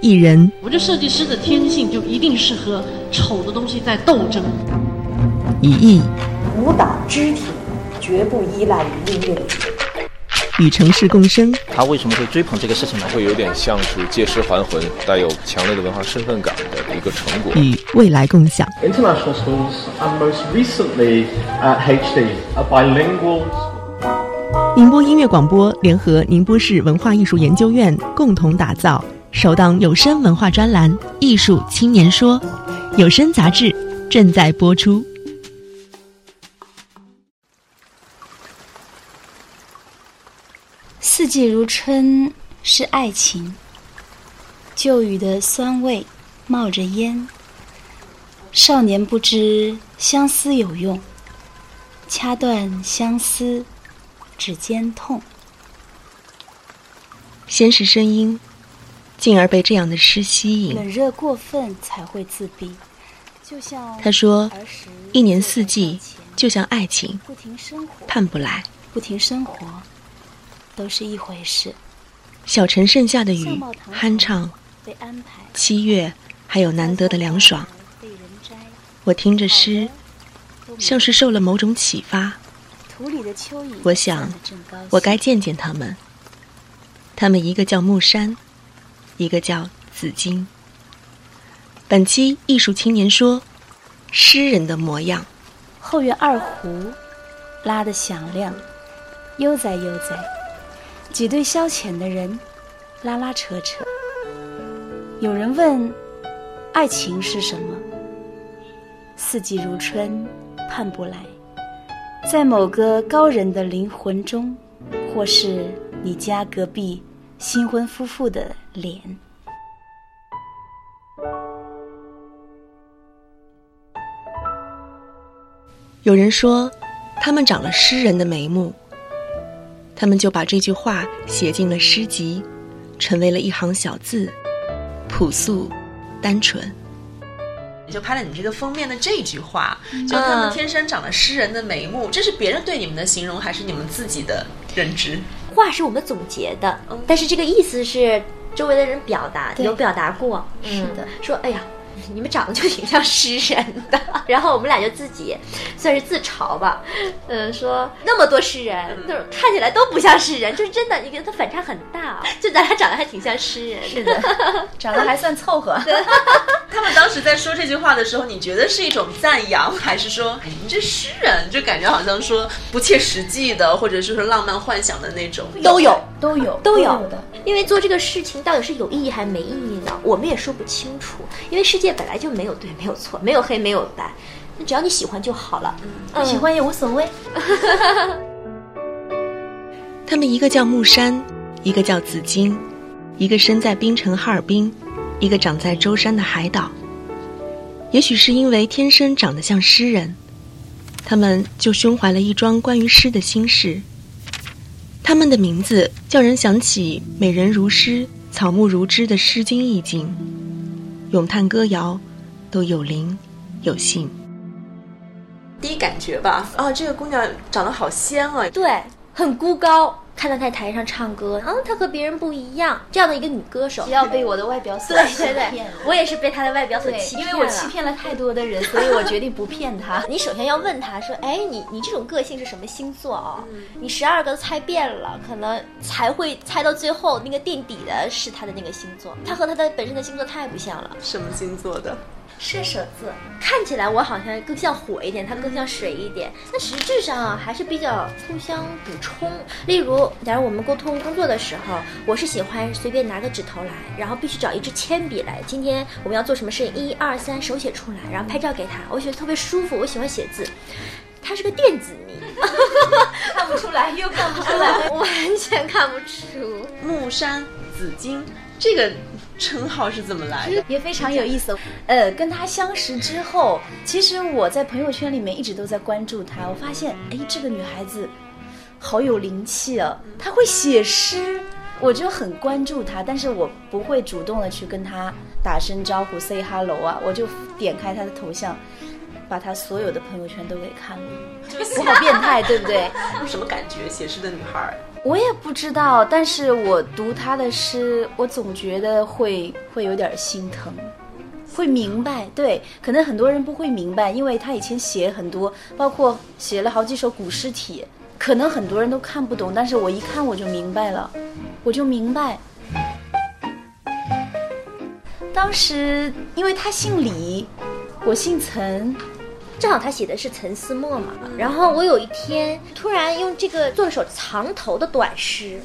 艺人。我觉得设计师的天性就一定是和丑的东西在斗争。以艺，舞蹈肢体绝不依赖于音乐。与城市共生。他为什么会追捧这个事情呢？会有点像是借尸还魂，带有强烈的文化身份感的一个成果。与未来共享。International schools and most recently at HD are bilingual. 宁波音乐广播联合宁波市文化艺术研究院共同打造首档有声文化专栏《艺术青年说》，有声杂志正在播出。四季如春是爱情，旧雨的酸味冒着烟。少年不知相思有用，掐断相思指尖痛。先是声音，进而被这样的诗吸引。冷热过分才会自闭，就像他说，一年四季就像爱情，不停生活，盼不来，不停生活。都是一回事。小城盛夏的雨，酣畅，七月还有难得的凉爽。我听着诗，像是受了某种启发。我想，我该见见他们。他们一个叫木山，一个叫紫金。本期艺术青年说，诗人的模样。后院二胡拉得响亮，悠哉悠哉。几对消遣的人，拉拉扯扯。有人问：爱情是什么？四季如春，盼不来。在某个高人的灵魂中，或是你家隔壁新婚夫妇的脸。有人说，他们长了诗人的眉目。他们就把这句话写进了诗集，成为了一行小字，朴素，单纯。你就拍了你这个封面的这句话，就他们天生长了诗人的眉目，这是别人对你们的形容，还是你们自己的认知？话是我们总结的，但是这个意思是周围的人表达，有表达过。是的，说哎呀。你们长得就挺像诗人的，然后我们俩就自己算是自嘲吧，嗯，说那么多诗人，就是看起来都不像诗人，就是真的，你觉得他反差很大，就咱俩长得还挺像诗人，是的，长得还算凑合。他们当时在说这句话的时候，你觉得是一种赞扬，还是说你这诗人就感觉好像说不切实际的，或者是说浪漫幻想的那种？都有，都有，都有的。因为做这个事情到底是有意义还是没意义呢？我们也说不清楚，因为世界。本来就没有对，没有错，没有黑，没有白，那只要你喜欢就好了。不喜欢也无所谓。他们一个叫木山，一个叫紫金，一个身在冰城哈尔滨，一个长在舟山的海岛。也许是因为天生长得像诗人，他们就胸怀了一桩关于诗的心事。他们的名字叫人想起“美人如诗，草木如织”的《诗经》意境。咏叹歌谣，都有灵有性。第一感觉吧，啊，这个姑娘长得好仙啊！对，很孤高。看到她在台上唱歌，嗯，她和别人不一样。这样的一个女歌手，不要被我的外表所对对对，我也是被她的外表所欺骗了。因为我欺骗了太多的人，所以我决定不骗她。你首先要问她说：“哎，你你这种个性是什么星座哦？你十二个都猜遍了，可能才会猜到最后那个垫底的是她的那个星座。她和她的本身的星座太不像了。什么星座的？射手座。看起来我好像更像火一点，她更像水一点。那实质上啊，还是比较互相补充。例如，假如我们沟通。工作的时候，我是喜欢随便拿个纸头来，然后必须找一支铅笔来。今天我们要做什么事情，一二三，手写出来，然后拍照给他。我觉得特别舒服，我喜欢写字。他是个电子迷，看不出来，又看不出来，完全看不出。木山紫金这个称号是怎么来的？也非常有意思。呃，跟他相识之后，其实我在朋友圈里面一直都在关注他。我发现，哎，这个女孩子。好有灵气啊！她会写诗，我就很关注她，但是我不会主动的去跟他打声招呼，say hello 啊，我就点开他的头像，把他所有的朋友圈都给看了。我好变态，对不对？什么感觉？写诗的女孩，我也不知道，但是我读他的诗，我总觉得会会有点心疼，会明白。对，可能很多人不会明白，因为他以前写很多，包括写了好几首古诗体，可能很多人都看不懂，但是我一看我就明白了，我就明白。当时因为他姓李，我姓岑，正好他写的是陈思墨嘛。然后我有一天突然用这个做了首藏头的短诗，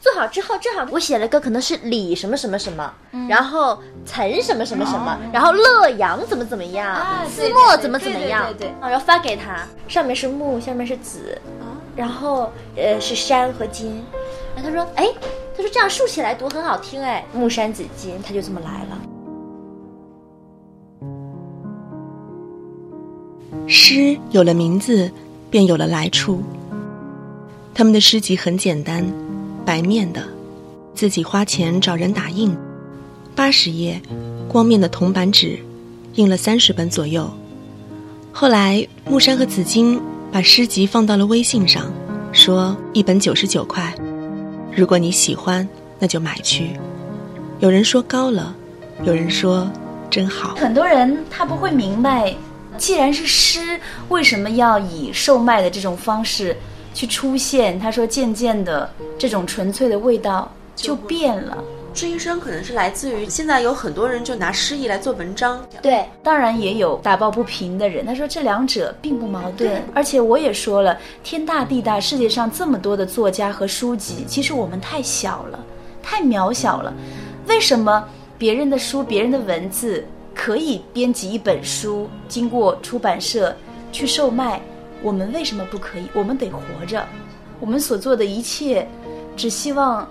做好之后正好我写了个可能是李什么什么什么，然后陈什么什么什么，然后乐阳怎么怎么样，思墨怎么怎么样，对对。然后发给他，上面是木，下面是子，然后呃是山和金。然后他说，哎。他说：“这样竖起来读很好听，哎，木山子金，他就这么来了。诗有了名字，便有了来处。他们的诗集很简单，白面的，自己花钱找人打印，八十页，光面的铜板纸，印了三十本左右。后来木山和紫金把诗集放到了微信上，说一本九十九块。”如果你喜欢，那就买去。有人说高了，有人说真好。很多人他不会明白，既然是诗，为什么要以售卖的这种方式去出现？他说，渐渐的，这种纯粹的味道就变了。这一生可能是来自于现在有很多人就拿诗意来做文章，对，当然也有打抱不平的人。他说这两者并不矛盾，而且我也说了，天大地大，世界上这么多的作家和书籍，其实我们太小了，太渺小了。为什么别人的书、别人的文字可以编辑一本书，经过出版社去售卖，我们为什么不可以？我们得活着，我们所做的一切，只希望。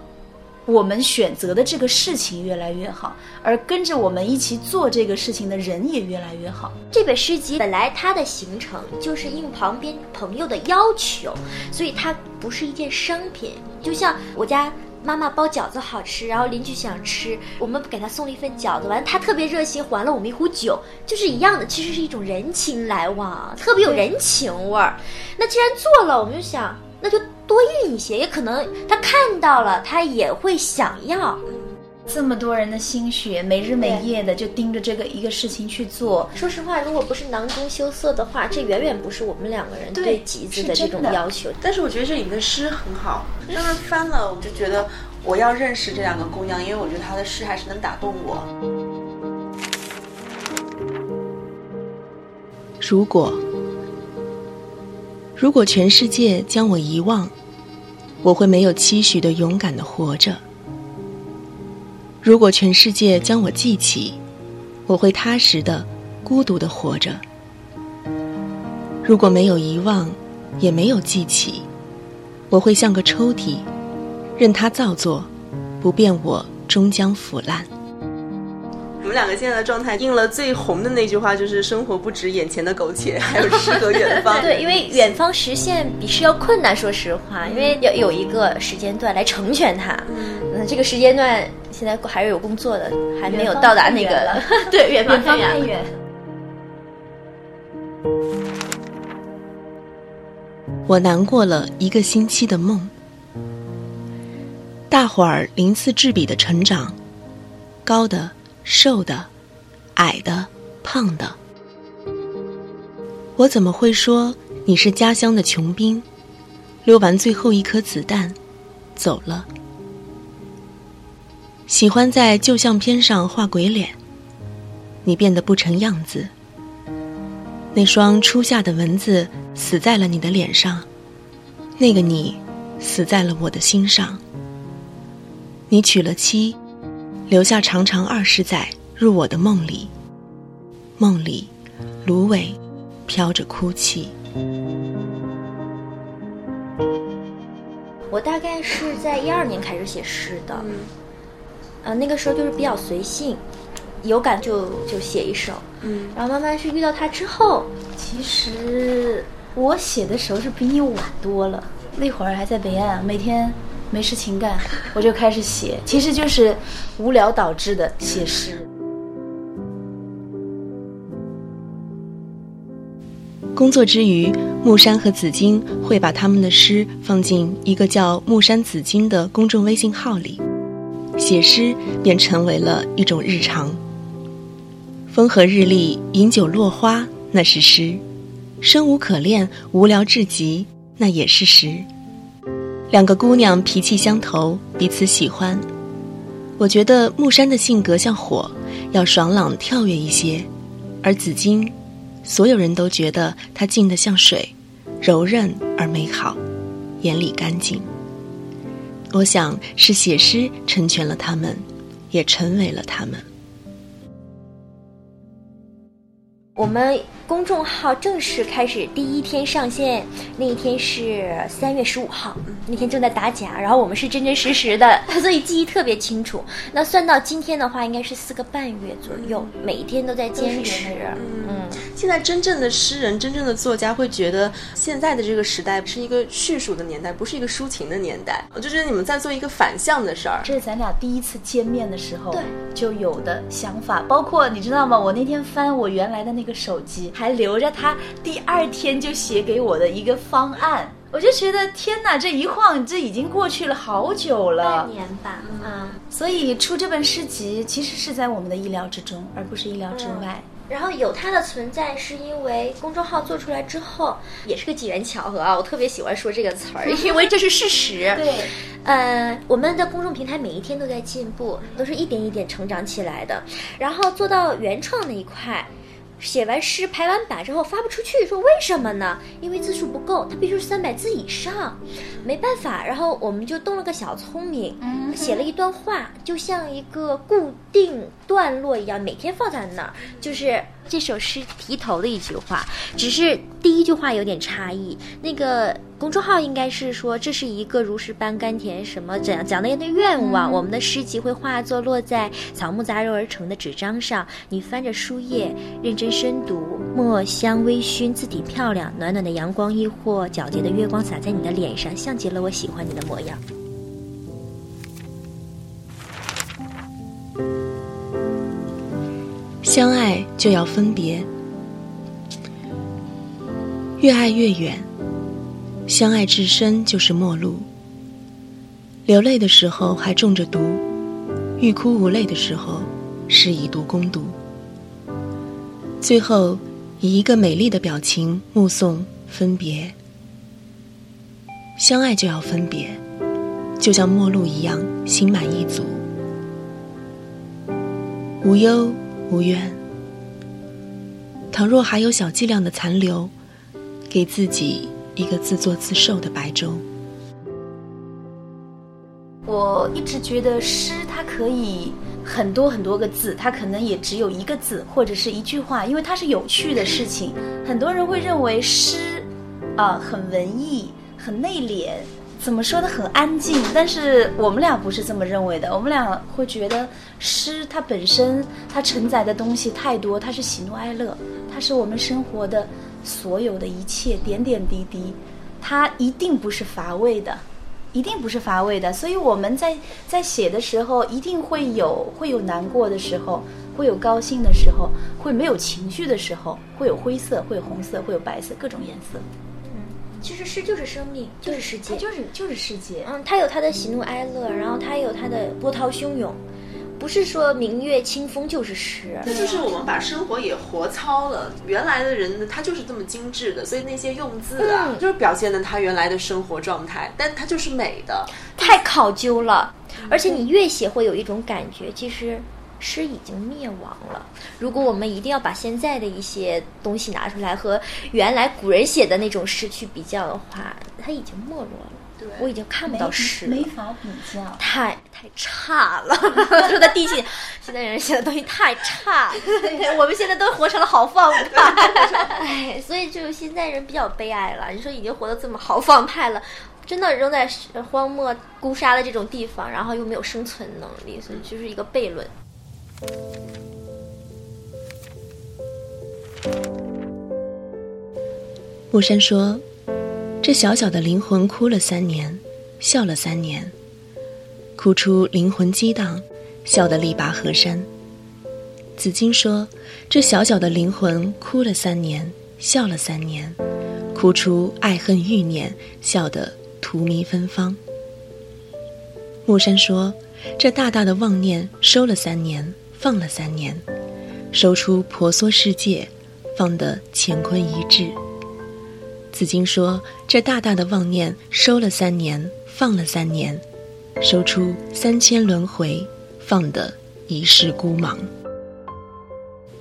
我们选择的这个事情越来越好，而跟着我们一起做这个事情的人也越来越好。这本诗集本来它的形成就是应旁边朋友的要求，所以它不是一件商品。就像我家妈妈包饺子好吃，然后邻居想吃，我们给他送了一份饺子，完他特别热心还了我们一壶酒，就是一样的，其实是一种人情来往，特别有人情味儿。那既然做了，我们就想。那就多印一些，也可能他看到了，他也会想要。这么多人的心血，没日没夜的就盯着这个一个事情去做。说实话，如果不是囊中羞涩的话，这远远不是我们两个人对极致的这种要求。但是我觉得这里面的诗很好，当时翻了，我就觉得我要认识这两个姑娘，因为我觉得她的诗还是能打动我。如果。如果全世界将我遗忘，我会没有期许的勇敢的活着；如果全世界将我记起，我会踏实的、孤独的活着。如果没有遗忘，也没有记起，我会像个抽屉，任它造作，不变我终将腐烂。我们两个现在的状态，应了最红的那句话，就是“生活不止眼前的苟且，还有诗和远方”。对，因为远方实现比诗要困难。说实话，因为要有一个时间段来成全它。嗯，这个时间段现在还是有工作的，还没有到达那个。对，远方太远。我难过了一个星期的梦，大伙儿鳞次栉比的成长，高的。瘦的，矮的，胖的，我怎么会说你是家乡的穷兵？溜完最后一颗子弹，走了。喜欢在旧相片上画鬼脸，你变得不成样子。那双初夏的蚊子死在了你的脸上，那个你死在了我的心上。你娶了妻。留下长长二十载入我的梦里，梦里，芦苇飘着哭泣。我大概是在一二年开始写诗的，呃，那个时候就是比较随性，有感就就写一首，嗯，然后慢慢是遇到他之后，其实我写的时候是比你晚多了，那会儿还在北岸，每天。没事情干，我就开始写，其实就是无聊导致的写诗。工作之余，木山和紫金会把他们的诗放进一个叫“木山紫金”的公众微信号里，写诗便成为了一种日常。风和日丽，饮酒落花，那是诗；生无可恋，无聊至极，那也是诗。两个姑娘脾气相投，彼此喜欢。我觉得木山的性格像火，要爽朗跳跃一些，而紫金。所有人都觉得它静得像水，柔韧而美好，眼里干净。我想是写诗成全了他们，也成为了他们。我们公众号正式开始第一天上线，那一天是三月十五号，那天正在打假，然后我们是真真实实的，所以记忆特别清楚。那算到今天的话，应该是四个半月左右，每一天都在坚持。嗯，现在真正的诗人、真正的作家会觉得，现在的这个时代是一个叙述的年代，不是一个抒情的年代。我就觉得你们在做一个反向的事儿。这是咱俩第一次见面的时候对就有的想法，包括你知道吗？我那天翻我原来的那个手机，还留着他第二天就写给我的一个方案，我就觉得天哪，这一晃这已经过去了好久了，半年吧，嗯。所以出这本诗集其实是在我们的意料之中，而不是意料之外。然后有它的存在，是因为公众号做出来之后，也是个机缘巧合啊。我特别喜欢说这个词儿，因为这是事实。对，呃，我们的公众平台每一天都在进步，都是一点一点成长起来的。然后做到原创那一块。写完诗排完版之后发不出去，说为什么呢？因为字数不够，它必须是三百字以上，没办法。然后我们就动了个小聪明，写了一段话，就像一个固定段落一样，每天放在那儿，就是这首诗题头的一句话，只是第一句话有点差异。那个公众号应该是说这是一个如诗般甘甜，什么怎样讲的人的愿望。我们的诗集会化作落在草木杂糅而成的纸张上，你翻着书页，认真深读，墨香微醺，字体漂亮，暖暖的阳光亦或皎洁的月光洒在你的脸上，像极了我喜欢你的模样。相爱就要分别，越爱越远。相爱至深就是陌路。流泪的时候还中着毒，欲哭无泪的时候是以毒攻毒。最后以一个美丽的表情目送分别。相爱就要分别，就像陌路一样，心满意足，无忧。无怨。倘若还有小剂量的残留，给自己一个自作自受的白粥。我一直觉得诗它可以很多很多个字，它可能也只有一个字或者是一句话，因为它是有趣的事情。很多人会认为诗，啊，很文艺，很内敛。怎么说的很安静，但是我们俩不是这么认为的。我们俩会觉得诗它本身它承载的东西太多，它是喜怒哀乐，它是我们生活的所有的一切点点滴滴，它一定不是乏味的，一定不是乏味的。所以我们在在写的时候，一定会有会有难过的时候，会有高兴的时候，会没有情绪的时候，会有灰色，会有红色，会有白色，各种颜色。其实诗就是生命，就是世界，就是就是世界。嗯，它有它的喜怒哀乐，然后它有它的波涛汹涌，不是说明月清风就是诗。这就是我们把生活也活糙了。原来的人呢，他就是这么精致的，所以那些用字啊，就是表现了他原来的生活状态，但它就是美的，太考究了。而且你越写会有一种感觉，其实。诗已经灭亡了。如果我们一定要把现在的一些东西拿出来和原来古人写的那种诗去比较的话，它已经没落了。对，我已经看不到诗了，没法比较，太太差了。说的地气，现在人写的东西太差，我们现在都活成了豪放派。哎，所以就现在人比较悲哀了。你说已经活得这么豪放派了，真的扔在荒漠孤沙的这种地方，然后又没有生存能力，所以就是一个悖论。木山说：“这小小的灵魂哭了三年，笑了三年，哭出灵魂激荡，笑得力拔河山。”紫金说：“这小小的灵魂哭了三年，笑了三年，哭出爱恨欲念，笑得荼蘼芬芳。木山说：“这大大的妄念收了三年，放了三年，收出婆娑世界，放得乾坤一致。”紫金说：“这大大的妄念收了三年，放了三年，收出三千轮回，放得一世孤茫。”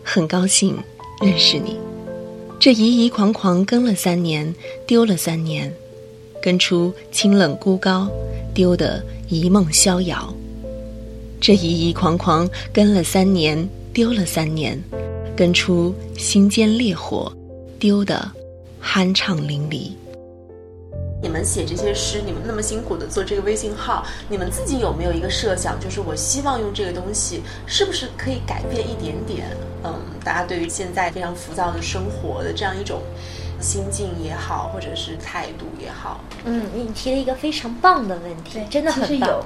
很高兴认识你，这疑疑狂狂跟了三年，丢了三年，跟出清冷孤高，丢得。一梦逍遥，这疑疑狂狂跟了三年，丢了三年，跟出心间烈火，丢的酣畅淋漓。你们写这些诗，你们那么辛苦的做这个微信号，你们自己有没有一个设想，就是我希望用这个东西，是不是可以改变一点点？嗯，大家对于现在非常浮躁的生活的这样一种。心境也好，或者是态度也好，嗯，你提了一个非常棒的问题，真的很棒，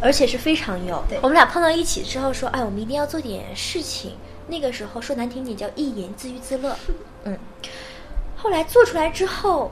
而且是非常有。我们俩碰到一起之后说，哎，我们一定要做点事情。那个时候说难听点叫一言自娱自乐，嗯。后来做出来之后。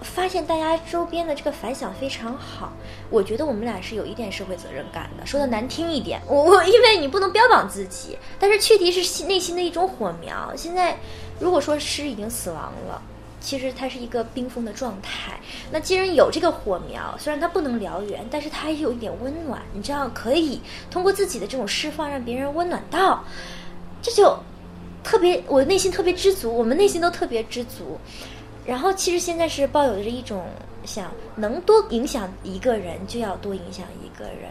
发现大家周边的这个反响非常好，我觉得我们俩是有一点社会责任感的。说的难听一点，我 我因为你不能标榜自己，但是确实是内心的一种火苗。现在如果说诗已经死亡了，其实它是一个冰封的状态。那既然有这个火苗，虽然它不能燎原，但是它也有一点温暖。你知道，可以通过自己的这种释放，让别人温暖到，这就特别，我内心特别知足，我们内心都特别知足。然后，其实现在是抱有着一种想能多影响一个人，就要多影响一个人。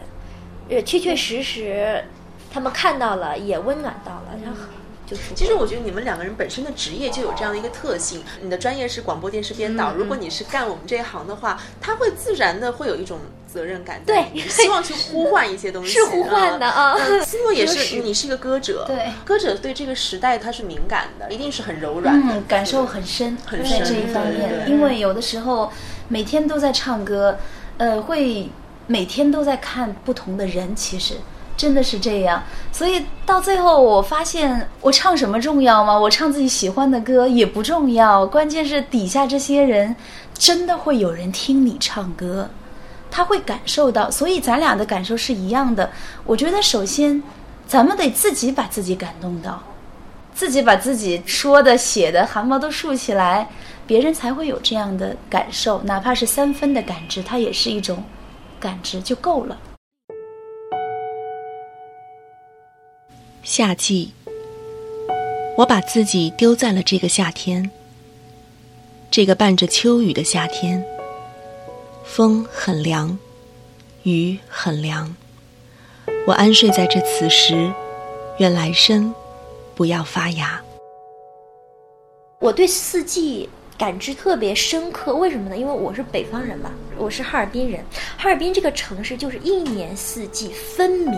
呃，确确实实，他们看到了，也温暖到了，然后就。其实我觉得你们两个人本身的职业就有这样的一个特性。你的专业是广播电视编导，如果你是干我们这一行的话，他会自然的会有一种。责任感对，希望去呼唤一些东西，是呼唤的啊。思诺也是，你是一个歌者，对，歌者对这个时代他是敏感的，一定是很柔软，嗯，感受很深，很深这一方面。因为有的时候每天都在唱歌，呃，会每天都在看不同的人，其实真的是这样。所以到最后，我发现我唱什么重要吗？我唱自己喜欢的歌也不重要，关键是底下这些人真的会有人听你唱歌。他会感受到，所以咱俩的感受是一样的。我觉得首先，咱们得自己把自己感动到，自己把自己说的、写的汗毛都竖起来，别人才会有这样的感受。哪怕是三分的感知，它也是一种感知就够了。夏季，我把自己丢在了这个夏天，这个伴着秋雨的夏天。风很凉，雨很凉。我安睡在这此时，愿来生不要发芽。我对四季感知特别深刻，为什么呢？因为我是北方人嘛，我是哈尔滨人。哈尔滨这个城市就是一年四季分明。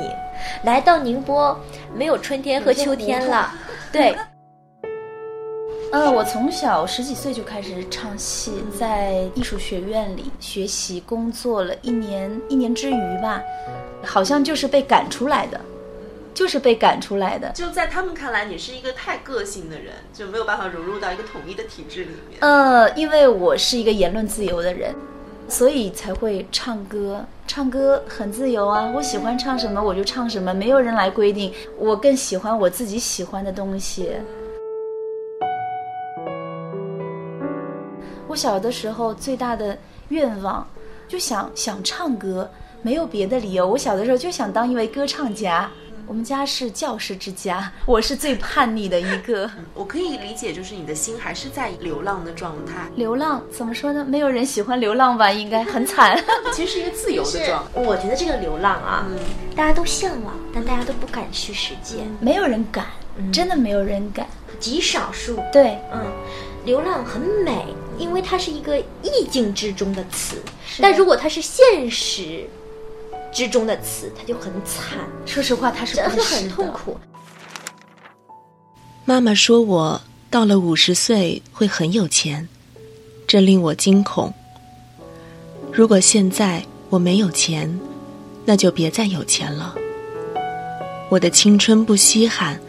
来到宁波，没有春天和秋天了，对。呃，我从小十几岁就开始唱戏，在艺术学院里学习工作了一年，一年之余吧，好像就是被赶出来的，就是被赶出来的。就在他们看来，你是一个太个性的人，就没有办法融入到一个统一的体制里面。呃，因为我是一个言论自由的人，所以才会唱歌。唱歌很自由啊，我喜欢唱什么我就唱什么，没有人来规定。我更喜欢我自己喜欢的东西。我小的时候最大的愿望，就想想唱歌，没有别的理由。我小的时候就想当一位歌唱家。我们家是教师之家，我是最叛逆的一个。我可以理解，就是你的心还是在流浪的状态。流浪怎么说呢？没有人喜欢流浪吧？应该很惨。其实是一个自由的状态。我觉得这个流浪啊，大家都向往，但大家都不敢去实践。没有人敢，真的没有人敢，极少数。对，嗯，流浪很美。因为它是一个意境之中的词，但如果它是现实之中的词，它就很惨。说实话，它是不很痛苦。妈妈说我到了五十岁会很有钱，这令我惊恐。如果现在我没有钱，那就别再有钱了。我的青春不稀罕，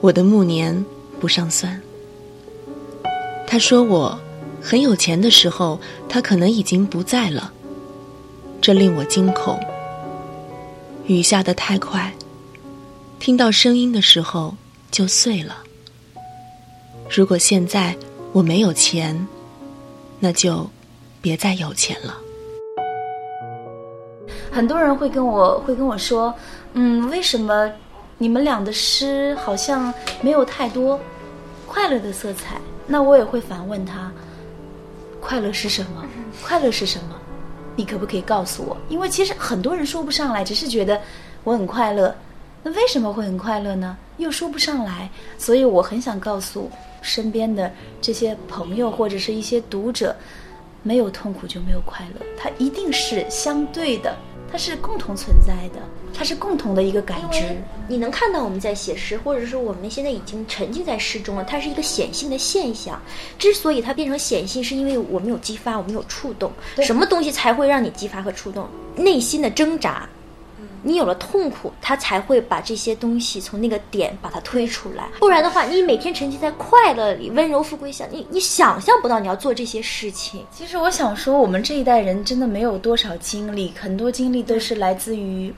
我的暮年不上算。他说我很有钱的时候，他可能已经不在了，这令我惊恐。雨下得太快，听到声音的时候就碎了。如果现在我没有钱，那就别再有钱了。很多人会跟我会跟我说，嗯，为什么你们俩的诗好像没有太多快乐的色彩？那我也会反问他，快乐是什么？快乐是什么？你可不可以告诉我？因为其实很多人说不上来，只是觉得我很快乐。那为什么会很快乐呢？又说不上来。所以我很想告诉身边的这些朋友或者是一些读者，没有痛苦就没有快乐，它一定是相对的。它是共同存在的，它是共同的一个感知。你能看到我们在写诗，或者说我们现在已经沉浸在诗中了，它是一个显性的现象。之所以它变成显性，是因为我们有激发，我们有触动。什么东西才会让你激发和触动？内心的挣扎。你有了痛苦，他才会把这些东西从那个点把它推出来。不然的话，你每天沉浸在快乐里，温柔富贵下，你你想象不到你要做这些事情。其实我想说，我们这一代人真的没有多少经历，很多经历都是来自于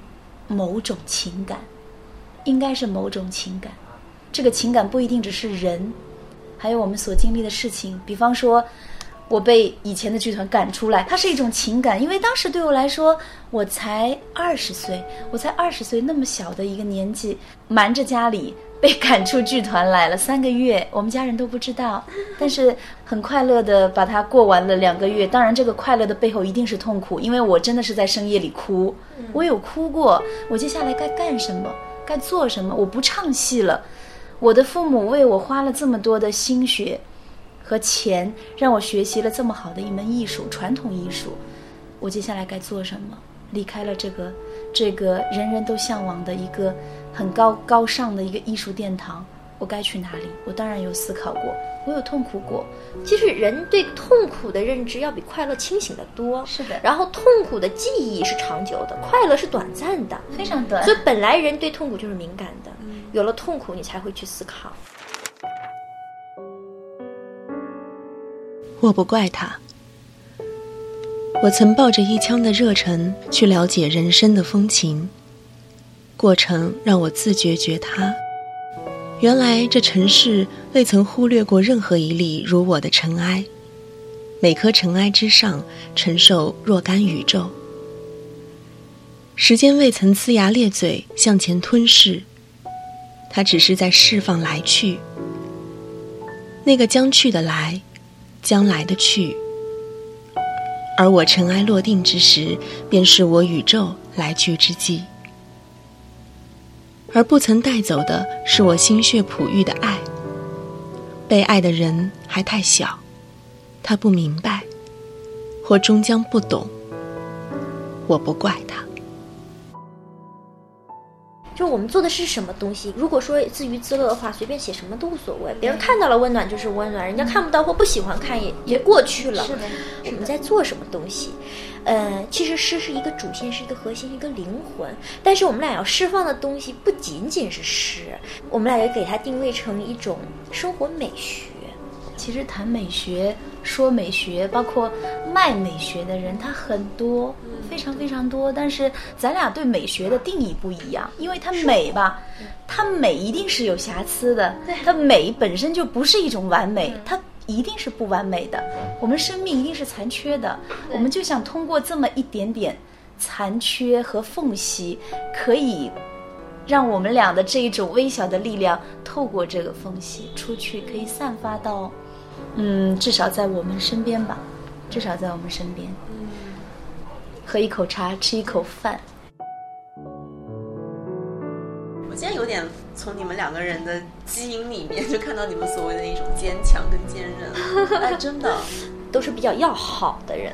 某种情感，应该是某种情感。这个情感不一定只是人，还有我们所经历的事情。比方说。我被以前的剧团赶出来，它是一种情感，因为当时对我来说，我才二十岁，我才二十岁那么小的一个年纪，瞒着家里被赶出剧团来了三个月，我们家人都不知道，但是很快乐的把它过完了两个月。当然，这个快乐的背后一定是痛苦，因为我真的是在深夜里哭，我有哭过。我接下来该干什么？该做什么？我不唱戏了，我的父母为我花了这么多的心血。和钱让我学习了这么好的一门艺术，传统艺术。我接下来该做什么？离开了这个，这个人人都向往的一个很高高尚的一个艺术殿堂，我该去哪里？我当然有思考过，我有痛苦过。其实人对痛苦的认知要比快乐清醒的多。是的。然后痛苦的记忆是长久的，快乐是短暂的，非常短。所以本来人对痛苦就是敏感的，有了痛苦你才会去思考。我不怪他。我曾抱着一腔的热忱去了解人生的风情，过程让我自觉觉他。原来这尘世未曾忽略过任何一粒如我的尘埃，每颗尘埃之上承受若干宇宙。时间未曾呲牙咧嘴向前吞噬，它只是在释放来去。那个将去的来。将来的去，而我尘埃落定之时，便是我宇宙来去之际。而不曾带走的是我心血璞玉的爱。被爱的人还太小，他不明白，或终将不懂。我不怪他。就我们做的是什么东西？如果说自娱自乐的话，随便写什么都无所谓。别人看到了温暖就是温暖，人家看不到或不喜欢看也也过去了。是的，我们在做什么东西？呃，其实诗是一个主线，是一个核心，一个灵魂。但是我们俩要释放的东西不仅仅是诗，我们俩也给它定位成一种生活美学。其实谈美学、说美学，包括卖美学的人，他很多，非常非常多。但是咱俩对美学的定义不一样，因为它美吧，它美一定是有瑕疵的，它美本身就不是一种完美，它一定是不完美的。我们生命一定是残缺的，我们就想通过这么一点点残缺和缝隙，可以。让我们俩的这一种微小的力量透过这个缝隙出去，可以散发到，嗯，至少在我们身边吧，至少在我们身边。喝一口茶，吃一口饭。我现在有点从你们两个人的基因里面就看到你们所谓的一种坚强跟坚韧，哎，真的都是比较要好的人，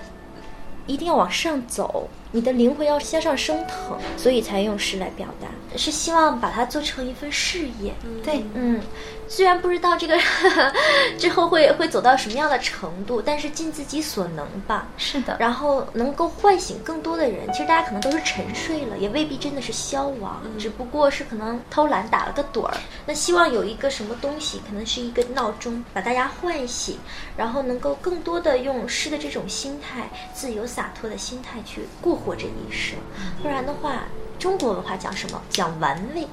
一定要往上走，你的灵魂要向上升腾，所以才用诗来表达。是希望把它做成一份事业。对，嗯，虽然不知道这个 之后会会走到什么样的程度，但是尽自己所能吧。是的。然后能够唤醒更多的人。其实大家可能都是沉睡了，也未必真的是消亡，只不过是可能偷懒打了个盹儿。那希望有一个什么东西，可能是一个闹钟，把大家唤醒，然后能够更多的用诗的这种心态，自由洒脱的心态去过活这一生。不然的话，中国文化讲什么？讲玩味，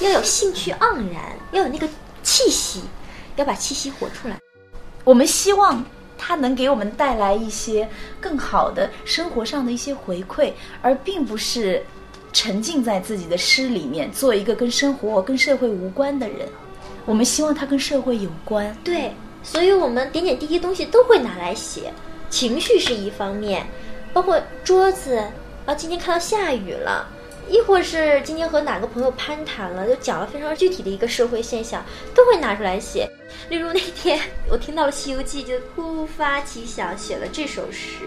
要有兴趣盎然，要有那个气息，要把气息活出来。我们希望它能给我们带来一些更好的生活上的一些回馈，而并不是沉浸在自己的诗里面，做一个跟生活、跟社会无关的人。我们希望它跟社会有关。对，所以我们点点滴滴东西都会拿来写，情绪是一方面，包括桌子。啊，今天看到下雨了，亦或是今天和哪个朋友攀谈了，就讲了非常具体的一个社会现象，都会拿出来写。例如那天我听到了《西游记》，就突发奇想写了这首诗，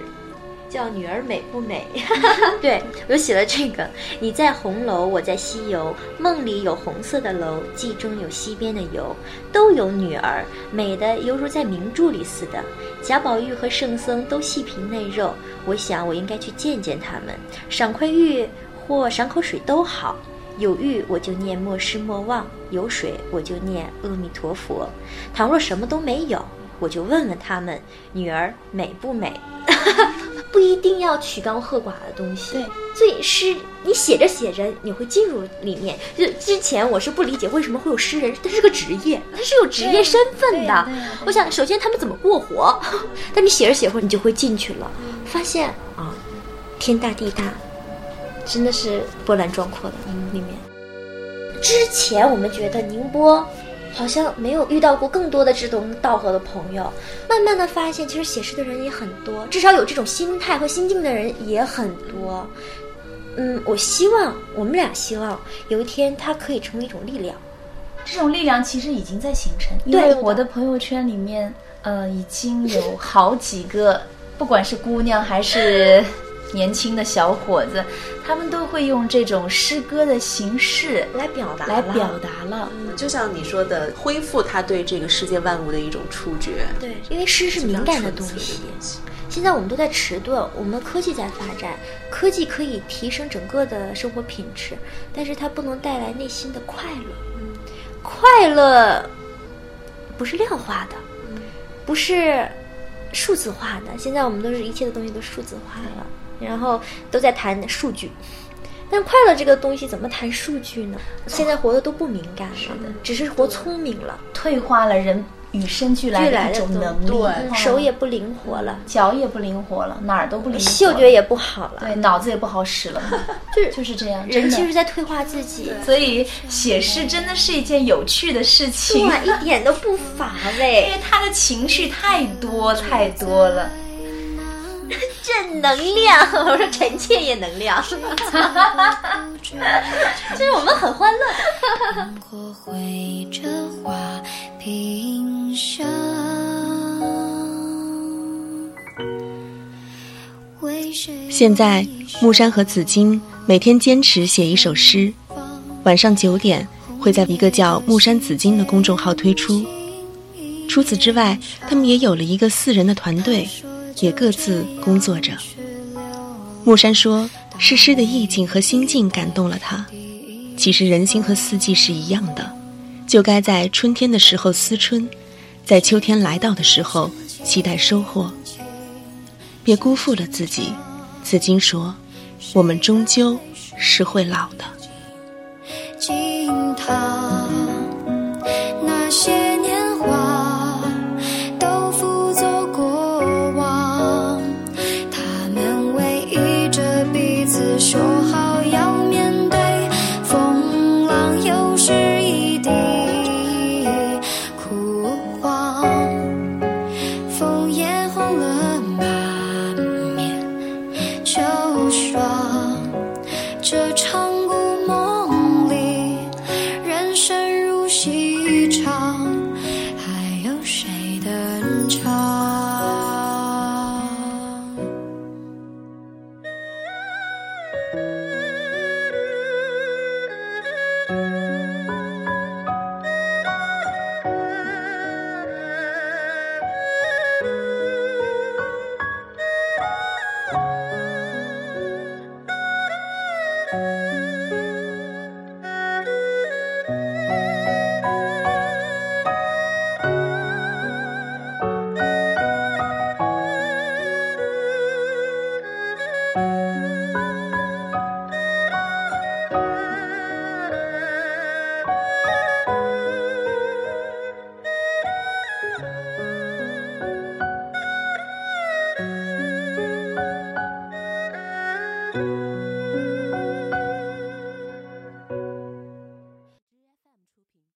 叫《女儿美不美》。对我写了这个：你在红楼，我在西游，梦里有红色的楼，记中有西边的游，都有女儿，美的犹如在名著里似的。贾宝玉和圣僧都细皮嫩肉。我想，我应该去见见他们，赏块玉或赏口水都好。有玉我就念莫失莫忘，有水我就念阿弥陀佛。倘若什么都没有，我就问问他们：女儿美不美？不一定要曲高和寡的东西。对，所以诗你写着写着，你会进入里面。就之前我是不理解为什么会有诗人，他是个职业，他是有职业身份的。我想，首先他们怎么过活？但你写着写着，你就会进去了。发现啊，天大地大，真的是波澜壮阔的里面。之前我们觉得宁波好像没有遇到过更多的志同道合的朋友，慢慢的发现，其实写诗的人也很多，至少有这种心态和心境的人也很多。嗯，我希望我们俩希望有一天它可以成为一种力量。这种力量其实已经在形成，因为我的朋友圈里面，呃，已经有好几个。不管是姑娘还是年轻的小伙子，他们都会用这种诗歌的形式来表达，来表达了。就像你说的，恢复他对这个世界万物的一种触觉。对，因为诗是敏感的东西。现在我们都在迟钝，我们科技在发展，科技可以提升整个的生活品质，但是它不能带来内心的快乐。嗯，快乐不是量化的，不是。数字化的，现在我们都是一切的东西都数字化了，然后都在谈数据，但快乐这个东西怎么谈数据呢？现在活的都不敏感了，只是活聪明了，退化了人。与生俱来的一种能力，手也不灵活了，脚也不灵活了，哪儿都不灵，嗅觉也不好了，对，脑子也不好使了，就是就是这样。人其实，在退化自己，所以写诗真的是一件有趣的事情，一点都不乏味，因为他的情绪太多太多了。正能量，我说臣妾也能量？就是我们很欢乐现在，木山和紫金每天坚持写一首诗，晚上九点会在一个叫“木山紫金”的公众号推出。除此之外，他们也有了一个四人的团队。也各自工作着。木山说：“是诗的意境和心境感动了他。其实人心和四季是一样的，就该在春天的时候思春，在秋天来到的时候期待收获。别辜负了自己。”紫金说：“我们终究是会老的。”那些。